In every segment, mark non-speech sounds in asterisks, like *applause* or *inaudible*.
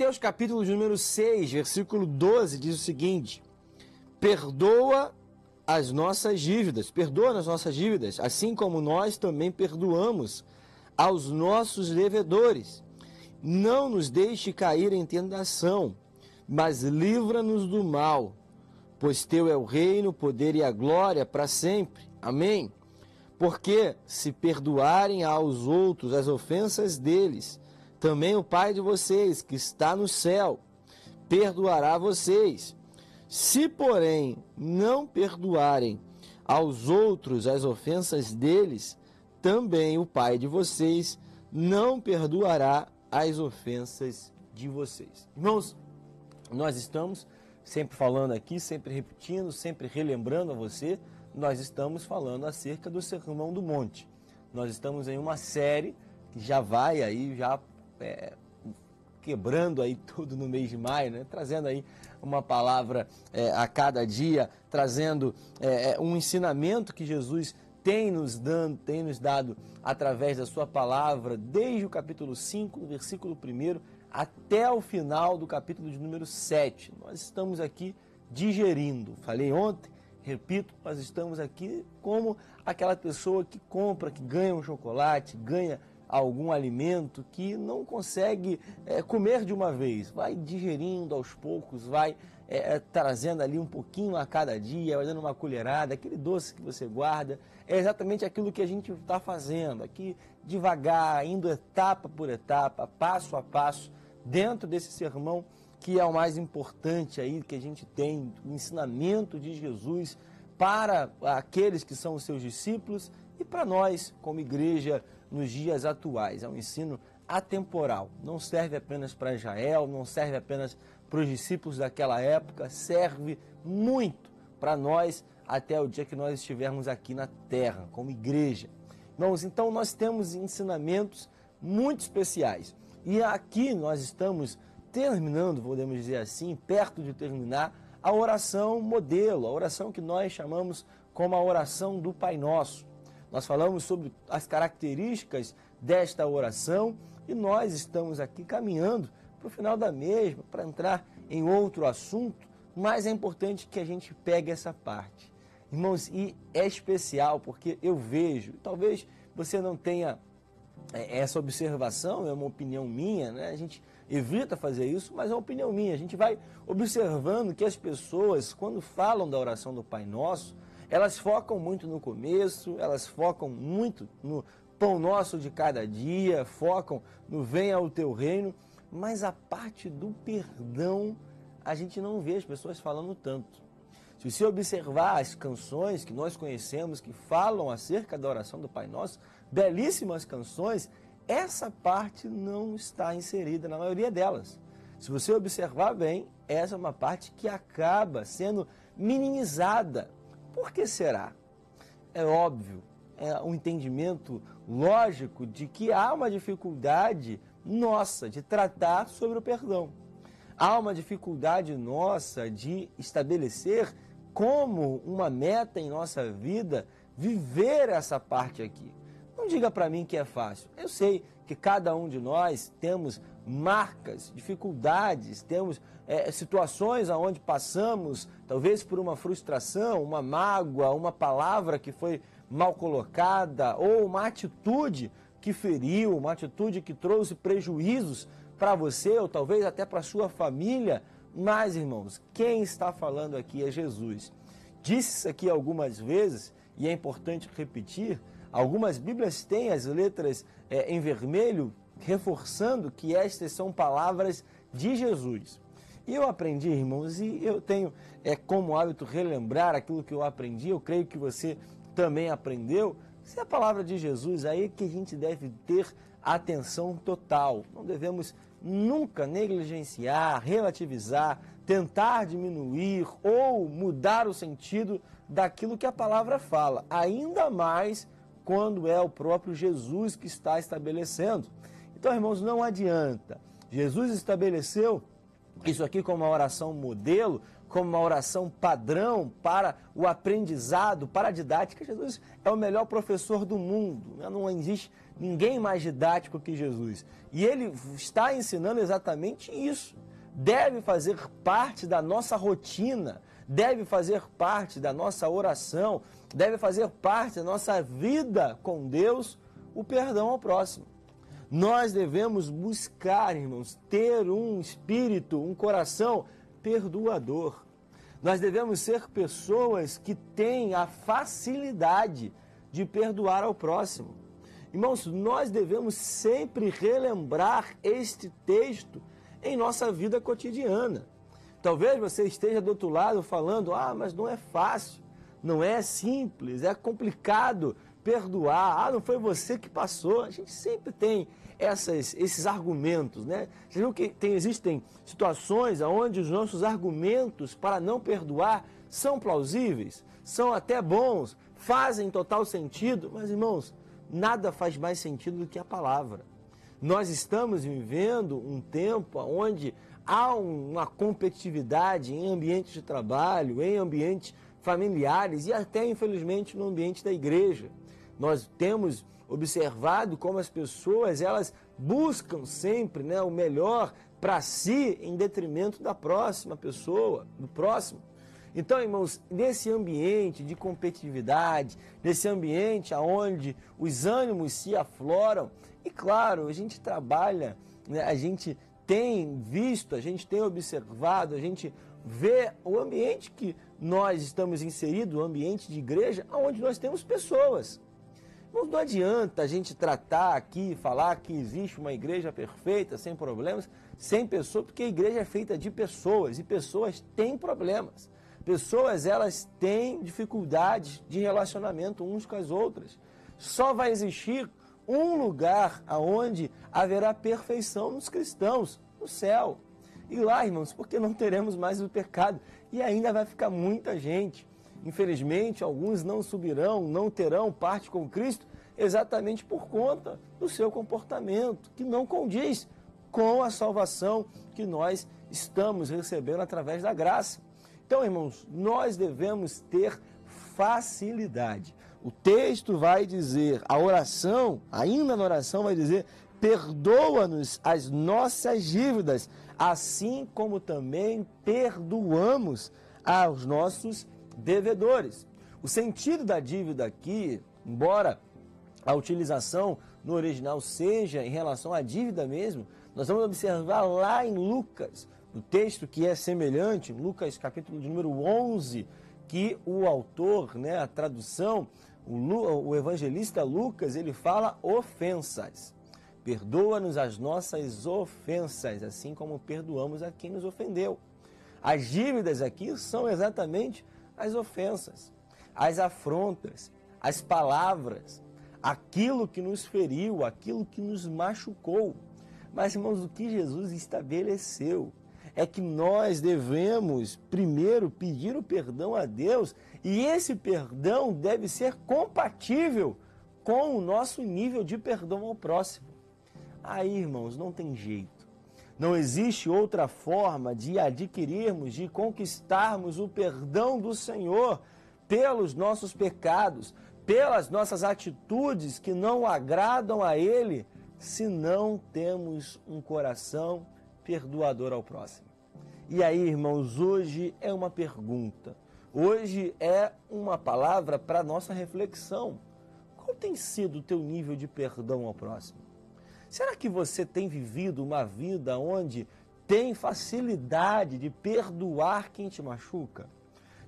Mateus capítulo número 6, versículo 12 diz o seguinte: Perdoa as nossas dívidas, perdoa as nossas dívidas, assim como nós também perdoamos aos nossos devedores. Não nos deixe cair em tentação, mas livra-nos do mal, pois teu é o reino, o poder e a glória para sempre. Amém. Porque se perdoarem aos outros as ofensas deles, também o Pai de vocês, que está no céu, perdoará vocês. Se, porém, não perdoarem aos outros as ofensas deles, também o Pai de vocês não perdoará as ofensas de vocês. Irmãos, nós estamos sempre falando aqui, sempre repetindo, sempre relembrando a você nós estamos falando acerca do Sermão do Monte. Nós estamos em uma série que já vai aí, já é, quebrando aí *laughs* tudo no mês de maio, né? trazendo aí uma palavra é, a cada dia, trazendo é, é um ensinamento que Jesus tem nos, dando, tem nos dado através da sua palavra, desde o capítulo 5, versículo 1, até o final do capítulo de número 7. Nós estamos aqui digerindo. Falei ontem Repito, nós estamos aqui como aquela pessoa que compra, que ganha um chocolate, ganha algum alimento que não consegue é, comer de uma vez, vai digerindo aos poucos, vai é, trazendo ali um pouquinho a cada dia, vai dando uma colherada, aquele doce que você guarda, é exatamente aquilo que a gente está fazendo aqui, devagar, indo etapa por etapa, passo a passo, dentro desse sermão que é o mais importante aí que a gente tem, o ensinamento de Jesus para aqueles que são os seus discípulos e para nós, como igreja, nos dias atuais. É um ensino atemporal, não serve apenas para Israel, não serve apenas para os discípulos daquela época, serve muito para nós até o dia que nós estivermos aqui na terra, como igreja. Irmãos, então nós temos ensinamentos muito especiais. E aqui nós estamos terminando, podemos dizer assim, perto de terminar, a oração modelo, a oração que nós chamamos como a oração do Pai Nosso. Nós falamos sobre as características desta oração e nós estamos aqui caminhando para o final da mesma, para entrar em outro assunto, mas é importante que a gente pegue essa parte. Irmãos, e é especial porque eu vejo, talvez você não tenha é, essa observação, é uma opinião minha, né? A gente evita fazer isso, mas é uma opinião minha. A gente vai observando que as pessoas, quando falam da oração do Pai Nosso, elas focam muito no começo, elas focam muito no pão nosso de cada dia, focam no venha ao teu reino, mas a parte do perdão a gente não vê as pessoas falando tanto. Se você observar as canções que nós conhecemos que falam acerca da oração do Pai Nosso, belíssimas canções, essa parte não está inserida na maioria delas. Se você observar bem, essa é uma parte que acaba sendo minimizada. Por que será? É óbvio, é um entendimento lógico de que há uma dificuldade nossa de tratar sobre o perdão. Há uma dificuldade nossa de estabelecer como uma meta em nossa vida viver essa parte aqui. Não diga para mim que é fácil. Eu sei que cada um de nós temos marcas, dificuldades, temos é, situações aonde passamos, talvez por uma frustração, uma mágoa, uma palavra que foi mal colocada ou uma atitude que feriu, uma atitude que trouxe prejuízos para você ou talvez até para sua família. Mas, irmãos, quem está falando aqui é Jesus. Disse isso aqui algumas vezes e é importante repetir Algumas Bíblias têm as letras é, em vermelho, reforçando que estas são palavras de Jesus. E eu aprendi, irmãos, e eu tenho é, como hábito relembrar aquilo que eu aprendi, eu creio que você também aprendeu. Se é a palavra de Jesus, aí é que a gente deve ter atenção total. Não devemos nunca negligenciar, relativizar, tentar diminuir ou mudar o sentido daquilo que a palavra fala, ainda mais quando é o próprio Jesus que está estabelecendo. Então, irmãos, não adianta. Jesus estabeleceu isso aqui como uma oração modelo, como uma oração padrão para o aprendizado, para a didática. Jesus é o melhor professor do mundo. Né? Não existe ninguém mais didático que Jesus. E ele está ensinando exatamente isso. Deve fazer parte da nossa rotina, deve fazer parte da nossa oração, deve fazer parte da nossa vida com Deus o perdão ao próximo. Nós devemos buscar, irmãos, ter um espírito, um coração perdoador. Nós devemos ser pessoas que têm a facilidade de perdoar ao próximo. Irmãos, nós devemos sempre relembrar este texto em nossa vida cotidiana. Talvez você esteja do outro lado falando: ah, mas não é fácil, não é simples, é complicado perdoar. Ah, não foi você que passou. A gente sempre tem essas, esses argumentos, né? Você viu que tem, existem situações onde os nossos argumentos para não perdoar são plausíveis, são até bons, fazem total sentido, mas irmãos, nada faz mais sentido do que a palavra. Nós estamos vivendo um tempo onde há uma competitividade em ambientes de trabalho, em ambientes familiares e até, infelizmente, no ambiente da igreja. Nós temos observado como as pessoas elas buscam sempre né, o melhor para si em detrimento da próxima pessoa, do próximo. Então, irmãos, nesse ambiente de competitividade, nesse ambiente onde os ânimos se afloram, e claro, a gente trabalha, né, a gente tem visto, a gente tem observado, a gente vê o ambiente que nós estamos inseridos, o ambiente de igreja, onde nós temos pessoas. Não adianta a gente tratar aqui, falar que existe uma igreja perfeita, sem problemas, sem pessoas, porque a igreja é feita de pessoas e pessoas têm problemas. Pessoas, elas têm dificuldades de relacionamento uns com as outras. Só vai existir um lugar aonde haverá perfeição nos cristãos, no céu. E lá, irmãos, porque não teremos mais o pecado e ainda vai ficar muita gente Infelizmente, alguns não subirão, não terão parte com Cristo, exatamente por conta do seu comportamento, que não condiz com a salvação que nós estamos recebendo através da graça. Então, irmãos, nós devemos ter facilidade. O texto vai dizer, a oração, ainda na oração, vai dizer: perdoa-nos as nossas dívidas, assim como também perdoamos aos nossos devedores. O sentido da dívida aqui, embora a utilização no original seja em relação à dívida mesmo, nós vamos observar lá em Lucas, no texto que é semelhante, Lucas capítulo de número 11, que o autor, né, a tradução, o, o evangelista Lucas, ele fala ofensas. Perdoa-nos as nossas ofensas, assim como perdoamos a quem nos ofendeu. As dívidas aqui são exatamente as ofensas, as afrontas, as palavras, aquilo que nos feriu, aquilo que nos machucou. Mas, irmãos, o que Jesus estabeleceu é que nós devemos primeiro pedir o perdão a Deus e esse perdão deve ser compatível com o nosso nível de perdão ao próximo. Aí, irmãos, não tem jeito. Não existe outra forma de adquirirmos, de conquistarmos o perdão do Senhor pelos nossos pecados, pelas nossas atitudes que não agradam a Ele, se não temos um coração perdoador ao próximo. E aí, irmãos, hoje é uma pergunta, hoje é uma palavra para nossa reflexão. Qual tem sido o teu nível de perdão ao próximo? Será que você tem vivido uma vida onde tem facilidade de perdoar quem te machuca?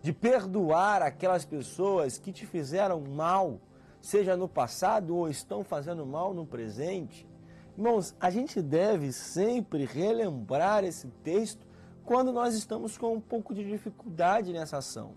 De perdoar aquelas pessoas que te fizeram mal, seja no passado ou estão fazendo mal no presente? Irmãos, a gente deve sempre relembrar esse texto quando nós estamos com um pouco de dificuldade nessa ação.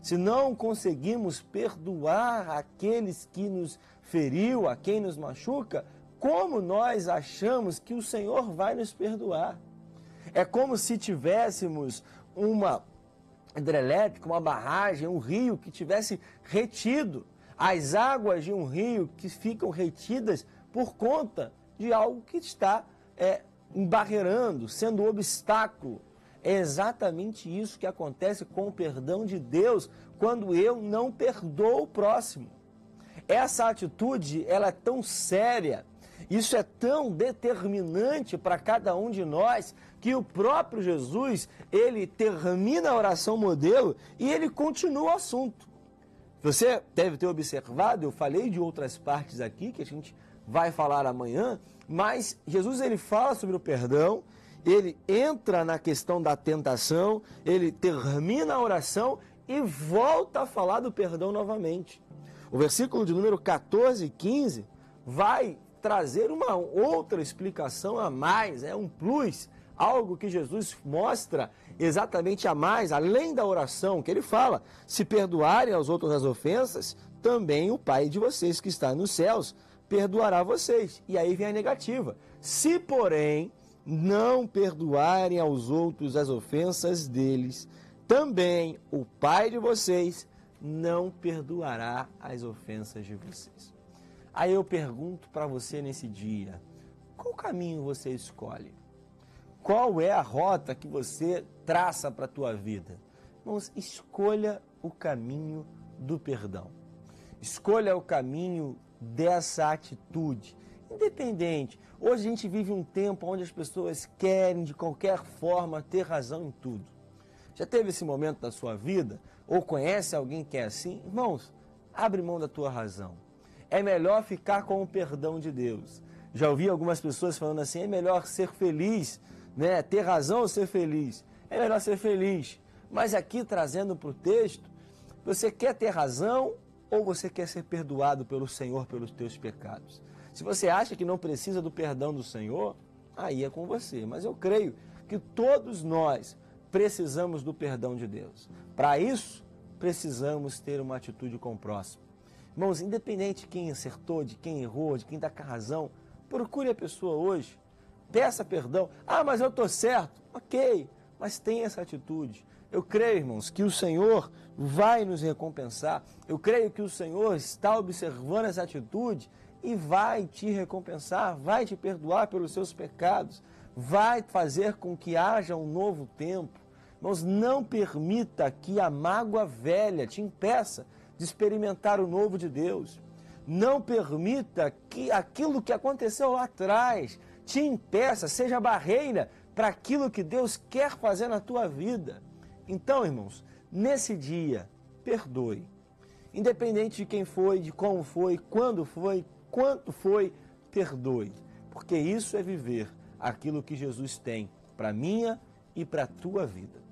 Se não conseguimos perdoar aqueles que nos feriu, a quem nos machuca, como nós achamos que o Senhor vai nos perdoar. É como se tivéssemos uma hidrelétrica, uma barragem, um rio que tivesse retido as águas de um rio que ficam retidas por conta de algo que está é, embarreirando, sendo um obstáculo. É exatamente isso que acontece com o perdão de Deus quando eu não perdoo o próximo. Essa atitude, ela é tão séria, isso é tão determinante para cada um de nós que o próprio Jesus, ele termina a oração modelo e ele continua o assunto. Você deve ter observado, eu falei de outras partes aqui que a gente vai falar amanhã, mas Jesus ele fala sobre o perdão, ele entra na questão da tentação, ele termina a oração e volta a falar do perdão novamente. O versículo de número 14 e 15 vai trazer uma outra explicação a mais, é um plus, algo que Jesus mostra exatamente a mais, além da oração, que ele fala: se perdoarem aos outros as ofensas, também o Pai de vocês que está nos céus perdoará vocês. E aí vem a negativa. Se, porém, não perdoarem aos outros as ofensas deles, também o Pai de vocês não perdoará as ofensas de vocês. Aí eu pergunto para você nesse dia: qual caminho você escolhe? Qual é a rota que você traça para a tua vida? Irmãos, escolha o caminho do perdão. Escolha o caminho dessa atitude. Independente. Hoje a gente vive um tempo onde as pessoas querem de qualquer forma ter razão em tudo. Já teve esse momento da sua vida? Ou conhece alguém que é assim? Irmãos, abre mão da tua razão. É melhor ficar com o perdão de Deus. Já ouvi algumas pessoas falando assim: é melhor ser feliz, né? ter razão ou ser feliz. É melhor ser feliz. Mas aqui trazendo para o texto, você quer ter razão ou você quer ser perdoado pelo Senhor pelos teus pecados? Se você acha que não precisa do perdão do Senhor, aí é com você. Mas eu creio que todos nós precisamos do perdão de Deus. Para isso, precisamos ter uma atitude com o próximo. Irmãos, independente de quem acertou, de quem errou, de quem está com razão, procure a pessoa hoje, peça perdão. Ah, mas eu estou certo. Ok, mas tenha essa atitude. Eu creio, irmãos, que o Senhor vai nos recompensar. Eu creio que o Senhor está observando essa atitude e vai te recompensar, vai te perdoar pelos seus pecados, vai fazer com que haja um novo tempo. Irmãos, não permita que a mágoa velha te impeça de experimentar o novo de Deus. Não permita que aquilo que aconteceu lá atrás te impeça, seja barreira para aquilo que Deus quer fazer na tua vida. Então, irmãos, nesse dia, perdoe. Independente de quem foi, de como foi, quando foi, quanto foi, perdoe. Porque isso é viver aquilo que Jesus tem para minha e para a tua vida.